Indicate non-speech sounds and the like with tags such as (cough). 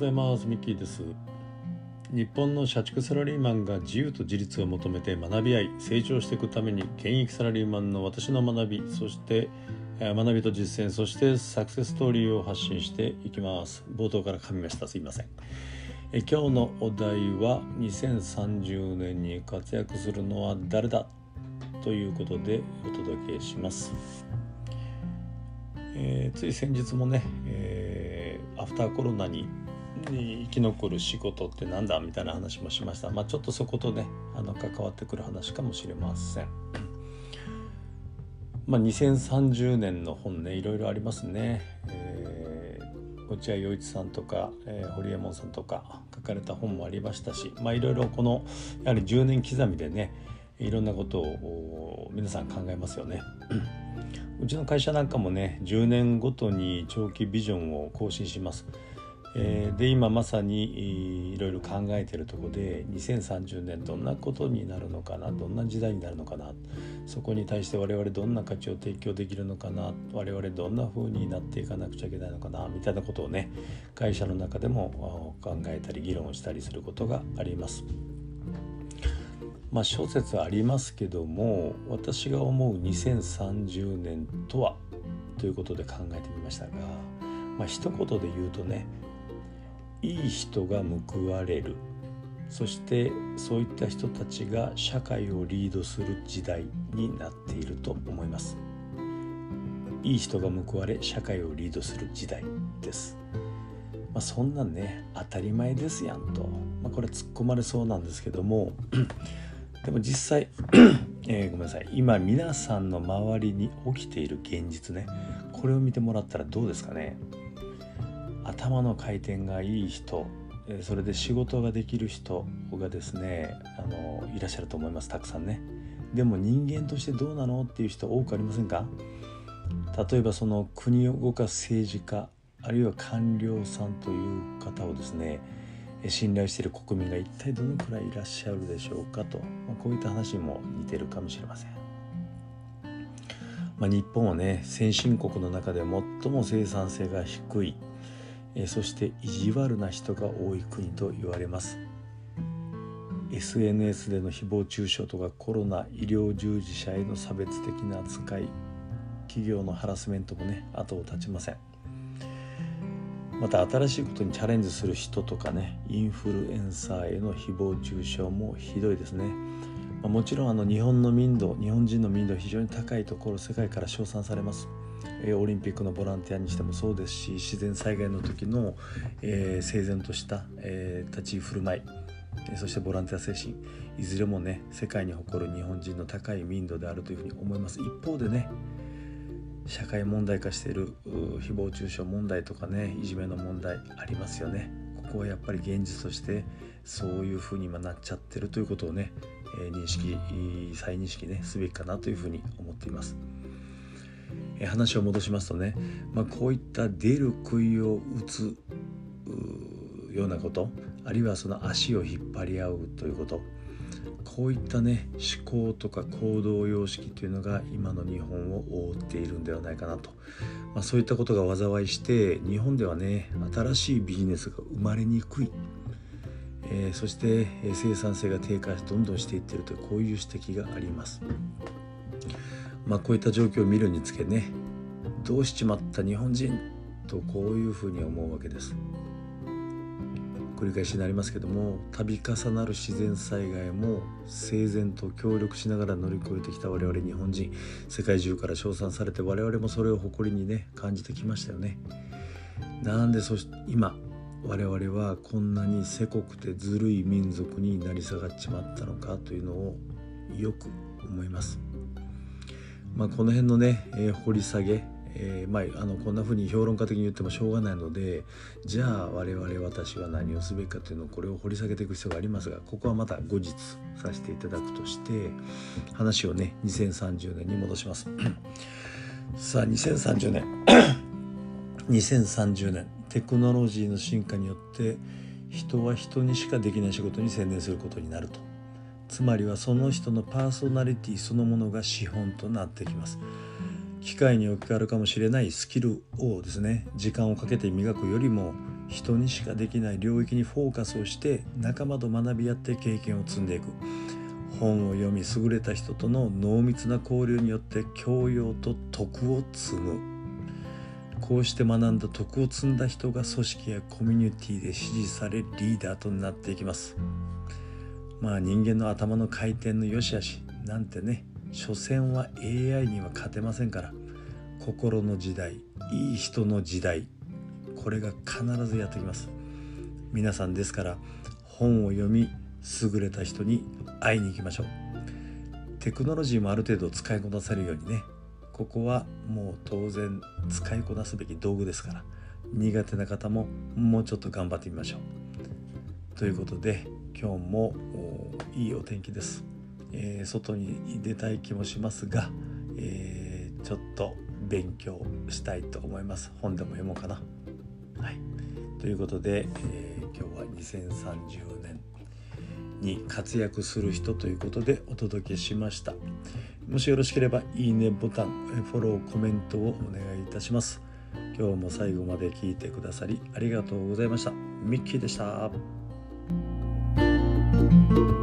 ございます。ミッキーです。日本の社畜サラリーマンが自由と自立を求めて学び合い成長していくために現役サラリーマンの私の学びそして学びと実践そしてサクセスストーリーを発信していきます。冒頭から噛みました。すいません。え今日のお題は2030年に活躍するのは誰だということでお届けします、えー、つい先日もね、えー、アフターコロナに生き残る仕事ってなんだみたいな話もしました。まあ、ちょっとそことねあの関わってくる話かもしれません。まあ、2030年の本ねいろいろありますね。えー、落合陽一さんとか、えー、堀江門さんとか書かれた本もありましたし、まあ、いろいろこのやはり10年刻みでねいろんなことを皆さん考えますよね。うちの会社なんかもね10年ごとに長期ビジョンを更新します。えー、で今まさにいろいろ考えてるとこで2030年どんなことになるのかなどんな時代になるのかなそこに対して我々どんな価値を提供できるのかな我々どんな風になっていかなくちゃいけないのかなみたいなことをね会社の中でも考えたり議論をしたりすることがあります。まあ諸説ありますけども私が思う2030年とはということで考えてみましたが、まあ一言で言うとねいい人が報われる。そしてそういった人たちが社会をリードする時代になっていると思います。いい人が報われ社会をリードする時代です、まあ、そんなんね当たり前ですやんと、まあ、これ突っ込まれそうなんですけども。(clears throat) でも実際 (clears throat) えー、ごめんなさい。今皆さんの周りに起きている現実ね。これを見てもらったらどうですかね。頭の回転がいい人それで仕事ができる人がですねあのいらっしゃると思います。たくさんね。でも人間としてどうなのっていう人多くありませんか？例えばその国を動かす政治家あるいは官僚さんという方をですね信頼している国民が一体どのくらいいらっしゃるでしょうかと、まあ、こういった話も似てるかもしれません。まあ、日本はね先進国の中で最も生産性が低いそして意地悪な人が多い国と言われます。SNS での誹謗中傷とかコロナ医療従事者への差別的な扱い企業のハラスメントもね後を絶ちません。また新しいことにチャレンジする人とかねインフルエンサーへの誹謗中傷もひどいですね、まあ、もちろんあの日本の民度日本人の民度非常に高いところ世界から称賛されます。オリンピックのボランティアにしてもそうですし自然災害の時の、えー、整然とした、えー、立ち居振る舞いそしてボランティア精神いずれもね世界に誇る日本人の高い民度であるというふうに思います。一方でね社会問題化している誹謗中傷問題とかねいじめの問題ありますよね。ここはやっぱり現実としてそういうふうに今なっちゃってるということをね、認識再認識ねすべきかなというふうに思っています。話を戻しますとね、まあ、こういった出る杭を打つようなことあるいはその足を引っ張り合うということこういったね思考とか行動様式というのが今の日本を覆っているんではないかなと、まあ、そういったことが災いして日本ではね新しいビジネスが生まれにくい、えー、そして生産性が低下してどんどんしていってるというこういう指摘があります。まあ、こういった状況を見るにつけねどうしちまった日本人とこういうふうに思うわけです繰り返しになりますけども度重なる自然災害も整然と協力しながら乗り越えてきた我々日本人世界中から称賛されて我々もそれを誇りにね感じてきましたよねなんでそし今我々はこんなにせこくてずるい民族になり下がっちまったのかというのをよく思います。まあ、この辺のね、えー、掘り下げ、えー、まあ、あのこんな風に評論家的に言ってもしょうがないのでじゃあ我々私は何をすべきかというのをこれを掘り下げていく必要がありますがここはまた後日させていただくとして話をね2030年に戻します。さあ2030年2030年テクノロジーの進化によって人は人にしかできない仕事に専念することになると。つまりはその人のパーソナリティそのものが資本となってきます。機械に置き換わるかもしれないスキルをですね時間をかけて磨くよりも人にしかできない領域にフォーカスをして仲間と学び合って経験を積んでいく。本を読み優れた人との濃密な交流によって教養と徳を積む。こうして学んだ徳を積んだ人が組織やコミュニティで支持されリーダーとなっていきます。まあ人間の頭の回転の良し悪しなんてね所詮は AI には勝てませんから。心の時代いい人の時代これが必ずやってきます。皆さんですから本を読み優れた人に会いに行きましょう。テクノロジーもある程度使いこなせるようにねここはもう当然使いこなすべき道具ですから苦手な方ももうちょっと頑張ってみましょう。ということで今日もいいお天気です、えー、外に出たい気もしますが、えー、ちょっと勉強したいと思います。本でも読もうかな。はい。ということで、えー、今日は2030年に活躍する人ということでお届けしました。もしよろしければいいねボタンフォローコメントをお願いいたします。今日も最後まで聞いてくださりありがとうございました。ミッキーでした。thank you